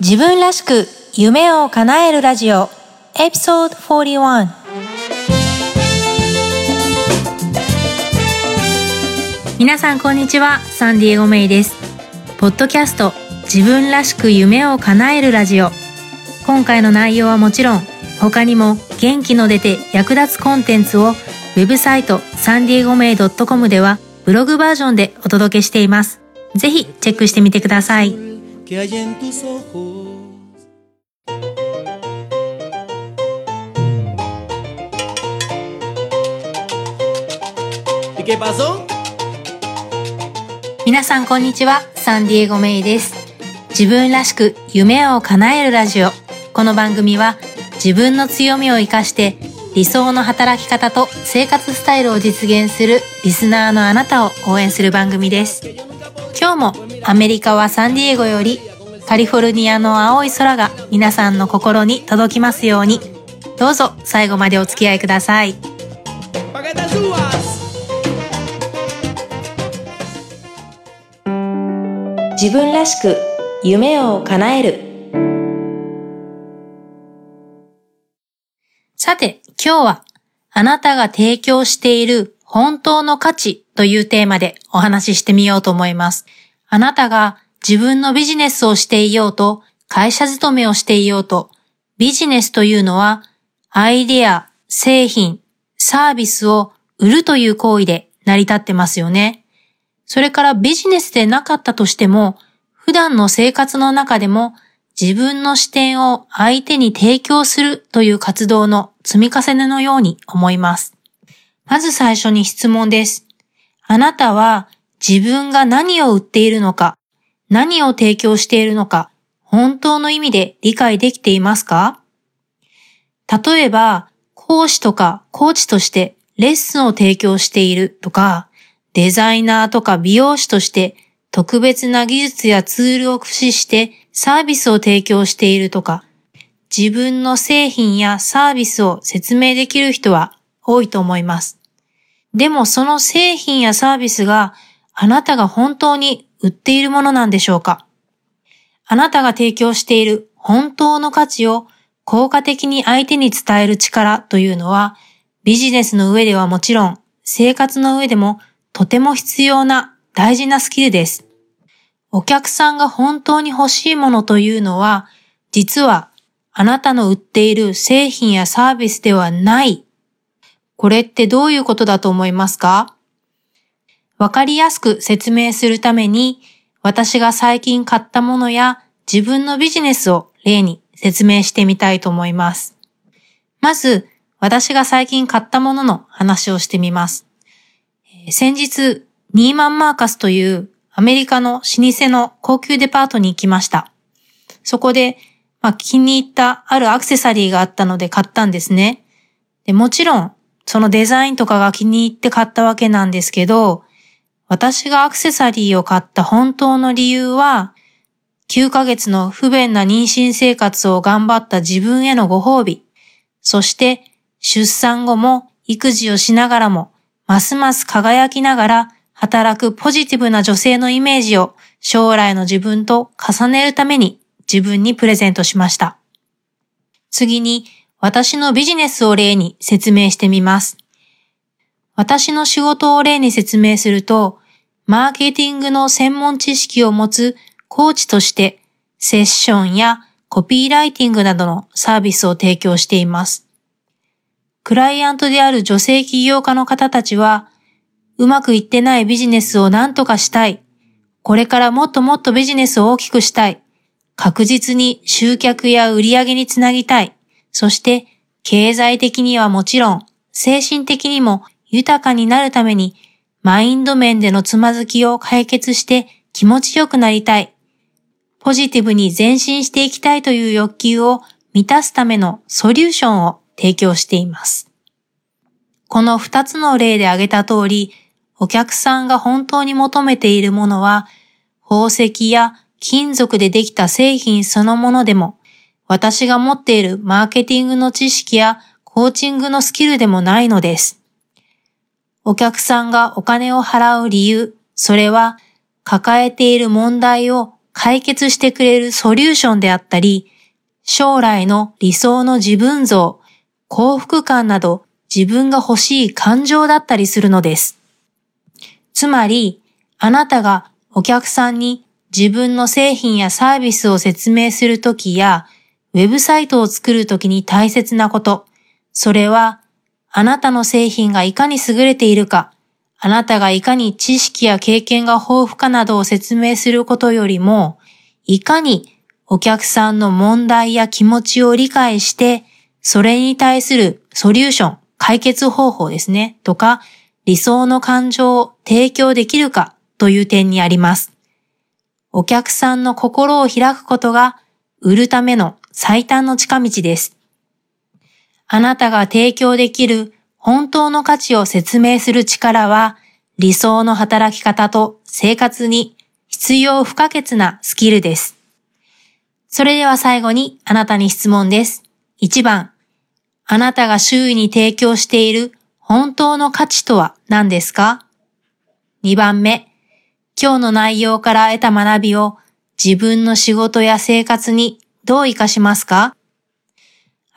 自分らしく夢を叶えるラジオエピソード41皆さんこんにちはサンディエゴメイです。ポッドキャスト自分らしく夢を叶えるラジオ。今回の内容はもちろん他にも元気の出て役立つコンテンツをウェブサイトサンディエゴメイ .com ではブログバージョンでお届けしています。ぜひチェックしてみてください。Que hay en tus ojos. ¿Y qué pasó? 皆さんこんにちはサンディエゴメイです自分らしく夢を叶えるラジオこの番組は自分の強みを生かして理想の働き方と生活スタイルを実現するリスナーのあなたを応援する番組です今日もアメリカはサンディエゴよりカリフォルニアの青い空が皆さんの心に届きますように。どうぞ最後までお付き合いください。自分らしく夢を叶える。さて、今日はあなたが提供している本当の価値というテーマでお話ししてみようと思います。あなたが自分のビジネスをしていようと、会社勤めをしていようと、ビジネスというのはアイデア、製品、サービスを売るという行為で成り立ってますよね。それからビジネスでなかったとしても、普段の生活の中でも自分の視点を相手に提供するという活動の積み重ねのように思います。まず最初に質問です。あなたは自分が何を売っているのか、何を提供しているのか、本当の意味で理解できていますか？例えば、講師とかコーチとしてレッスンを提供しているとか、デザイナーとか美容師として特別な技術やツールを駆使してサービスを提供しているとか、自分の製品やサービスを説明できる人は多いと思います。でもその製品やサービスがあなたが本当に売っているものなんでしょうか？あなたが提供している本当の価値を効果的に相手に伝える力というのはビジネスの上ではもちろん生活の上でもとても必要な大事なスキルです。お客さんが本当に欲しいものというのは実はあなたの売っている製品やサービスではない。これってどういうことだと思いますか？わかりやすく説明するために私が最近買ったものや自分のビジネスを例に説明してみたいと思います。まず、私が最近買ったものの話をしてみます。先日、ニーマンマーカスというアメリカの老舗の高級デパートに行きました。そこで、まあ、気に入ったあるアクセサリーがあったので買ったんですね。でもちろん、そのデザインとかが気に入って買ったわけなんですけど、私がアクセサリーを買った本当の理由は、9ヶ月の不便な妊娠生活を頑張った自分へのご褒美、そして出産後も育児をしながらも、ますます輝きながら働くポジティブな女性のイメージを将来の自分と重ねるために自分にプレゼントしました。次に私のビジネスを例に説明してみます。私の仕事を例に説明すると、マーケティングの専門知識を持つコーチとしてセッションやコピーライティングなどのサービスを提供しています。クライアントである女性起業家の方たちは、うまくいってないビジネスを何とかしたい。これからもっともっとビジネスを大きくしたい。確実に集客や売り上げにつなぎたい。そして、経済的にはもちろん、精神的にも豊かになるために、マインド面でのつまずきを解決して気持ちよくなりたい。ポジティブに前進していきたいという欲求を満たすためのソリューションを提供しています。この二つの例で挙げた通り、お客さんが本当に求めているものは、宝石や金属でできた製品そのものでも、私が持っているマーケティングの知識やコーチングのスキルでもないのです。お客さんがお金を払う理由、それは抱えている問題を解決してくれるソリューションであったり、将来の理想の自分像、幸福感など自分が欲しい感情だったりするのです。つまり、あなたがお客さんに自分の製品やサービスを説明するときや、ウェブサイトを作るときに大切なこと、それは、あなたの製品がいかに優れているか、あなたがいかに知識や経験が豊富かなどを説明することよりも、いかにお客さんの問題や気持ちを理解して、それに対するソリューション、解決方法ですね、とか、理想の感情を提供できるかという点にあります。お客さんの心を開くことが売るための最短の近道です。あなたが提供できる本当の価値を説明する力は理想の働き方と生活に必要不可欠なスキルです。それでは最後にあなたに質問です。1番、あなたが周囲に提供している本当の価値とは何ですか ?2 番目、今日の内容から得た学びを自分の仕事や生活にどう活かしますか？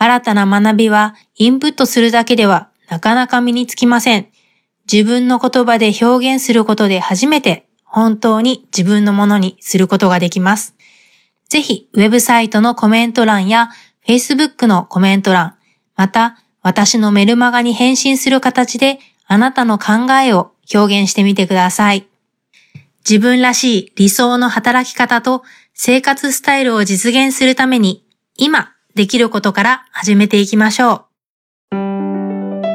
新たな学びはインプットするだけではなかなか身につきません。自分の言葉で表現することで初めて本当に自分のものにすることができます。ぜひ、ウェブサイトのコメント欄や Facebook のコメント欄、また私のメルマガに返信する形であなたの考えを表現してみてください。自分らしい理想の働き方と生活スタイルを実現するために今できることから始めていきましょう。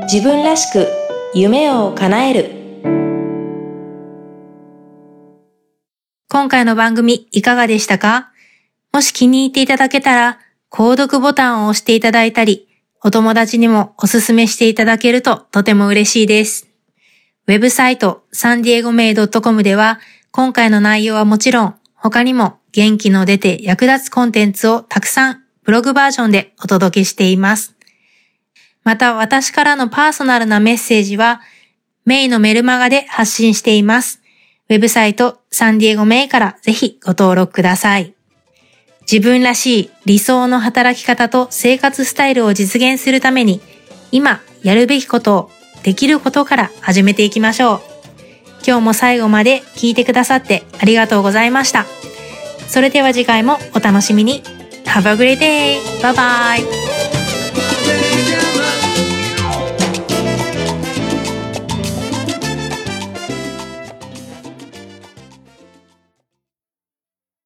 自分らしく夢を叶える。今回の番組いかがでしたか？もし気に入っていただけたら、購読ボタンを押していただいたり、お友達にもおすすめしていただけるととても嬉しいです。ウェブサイトサンディエゴメイ .com では今回の内容はもちろん、他にも元気の出て役立つコンテンツをたくさんブログバージョンでお届けしています。また私からのパーソナルなメッセージは、メイのメルマガで発信しています。ウェブサイトサンディエゴメイからぜひご登録ください。自分らしい理想の働き方と生活スタイルを実現するために、今やるべきことをできることから始めていきましょう。今日も最後まで聞いてくださってありがとうございました。それでは次回もお楽しみに。Have a great day! Bye bye!